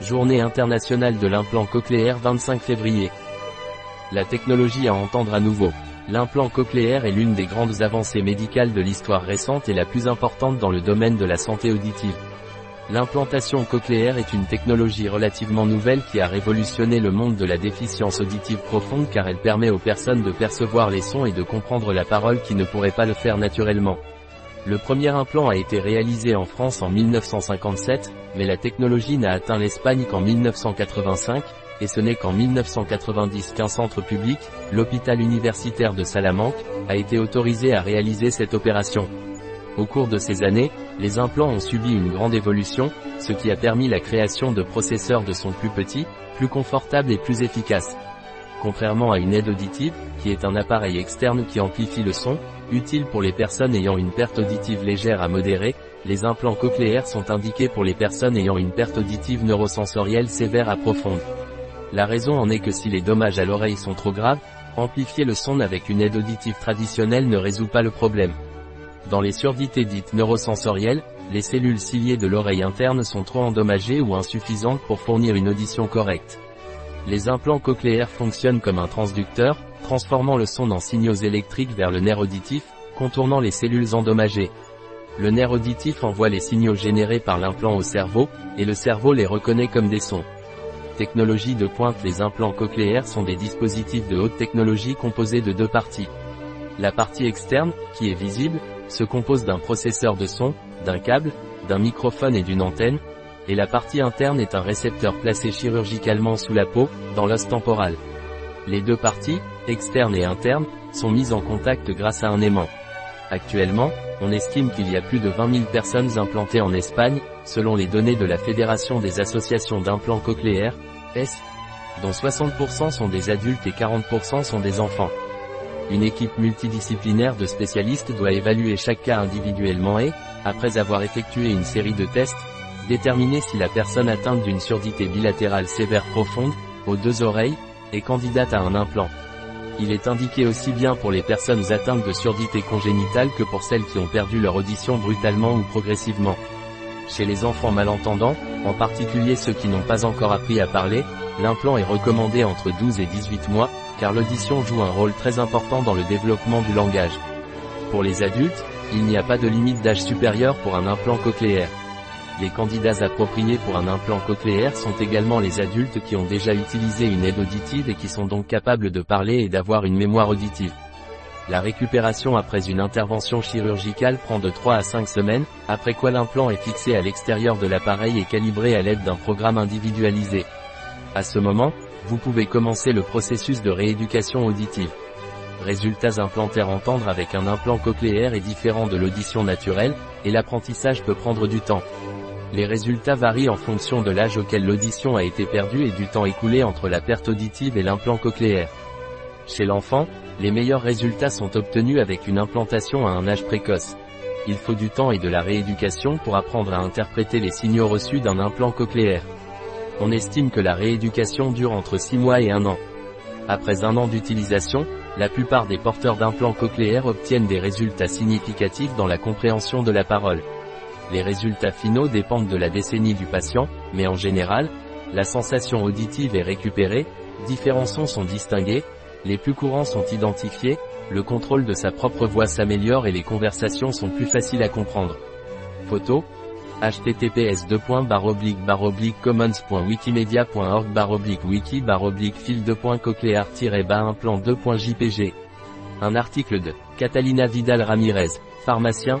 Journée internationale de l'implant cochléaire 25 février. La technologie à entendre à nouveau. L'implant cochléaire est l'une des grandes avancées médicales de l'histoire récente et la plus importante dans le domaine de la santé auditive. L'implantation cochléaire est une technologie relativement nouvelle qui a révolutionné le monde de la déficience auditive profonde car elle permet aux personnes de percevoir les sons et de comprendre la parole qui ne pourraient pas le faire naturellement. Le premier implant a été réalisé en France en 1957, mais la technologie n'a atteint l'Espagne qu'en 1985, et ce n'est qu'en 1990 qu'un centre public, l'hôpital universitaire de Salamanque, a été autorisé à réaliser cette opération. Au cours de ces années, les implants ont subi une grande évolution, ce qui a permis la création de processeurs de son plus petits, plus confortables et plus efficaces. Contrairement à une aide auditive, qui est un appareil externe qui amplifie le son, utile pour les personnes ayant une perte auditive légère à modérée, les implants cochléaires sont indiqués pour les personnes ayant une perte auditive neurosensorielle sévère à profonde. La raison en est que si les dommages à l'oreille sont trop graves, amplifier le son avec une aide auditive traditionnelle ne résout pas le problème. Dans les surdités dites neurosensorielles, les cellules ciliées de l'oreille interne sont trop endommagées ou insuffisantes pour fournir une audition correcte. Les implants cochléaires fonctionnent comme un transducteur, transformant le son en signaux électriques vers le nerf auditif, contournant les cellules endommagées. Le nerf auditif envoie les signaux générés par l'implant au cerveau, et le cerveau les reconnaît comme des sons. Technologie de pointe Les implants cochléaires sont des dispositifs de haute technologie composés de deux parties. La partie externe, qui est visible, se compose d'un processeur de son, d'un câble, d'un microphone et d'une antenne, et la partie interne est un récepteur placé chirurgicalement sous la peau, dans l'os temporal. Les deux parties, externe et interne, sont mises en contact grâce à un aimant. Actuellement, on estime qu'il y a plus de 20 000 personnes implantées en Espagne, selon les données de la Fédération des associations d'implants cochléaires, S, dont 60% sont des adultes et 40% sont des enfants. Une équipe multidisciplinaire de spécialistes doit évaluer chaque cas individuellement et, après avoir effectué une série de tests, déterminer si la personne atteinte d'une surdité bilatérale sévère profonde, aux deux oreilles, est candidate à un implant. Il est indiqué aussi bien pour les personnes atteintes de surdité congénitale que pour celles qui ont perdu leur audition brutalement ou progressivement. Chez les enfants malentendants, en particulier ceux qui n'ont pas encore appris à parler, l'implant est recommandé entre 12 et 18 mois, car l'audition joue un rôle très important dans le développement du langage. Pour les adultes, il n'y a pas de limite d'âge supérieur pour un implant cochléaire. Les candidats appropriés pour un implant cochléaire sont également les adultes qui ont déjà utilisé une aide auditive et qui sont donc capables de parler et d'avoir une mémoire auditive. La récupération après une intervention chirurgicale prend de 3 à 5 semaines, après quoi l'implant est fixé à l'extérieur de l'appareil et calibré à l'aide d'un programme individualisé. À ce moment, vous pouvez commencer le processus de rééducation auditive. Résultats implantaires entendre avec un implant cochléaire est différent de l'audition naturelle, et l'apprentissage peut prendre du temps. Les résultats varient en fonction de l'âge auquel l'audition a été perdue et du temps écoulé entre la perte auditive et l'implant cochléaire. Chez l'enfant, les meilleurs résultats sont obtenus avec une implantation à un âge précoce. Il faut du temps et de la rééducation pour apprendre à interpréter les signaux reçus d'un implant cochléaire. On estime que la rééducation dure entre 6 mois et 1 an. Après un an d'utilisation, la plupart des porteurs d'implants cochléaires obtiennent des résultats significatifs dans la compréhension de la parole. Les résultats finaux dépendent de la décennie du patient, mais en général, la sensation auditive est récupérée, différents sons sont distingués, les plus courants sont identifiés, le contrôle de sa propre voix s'améliore et les conversations sont plus faciles à comprendre. Photo https commons.wikimedia.org wiki fil cochléaire implant 2.jpg Un article de Catalina Vidal Ramirez, pharmacien,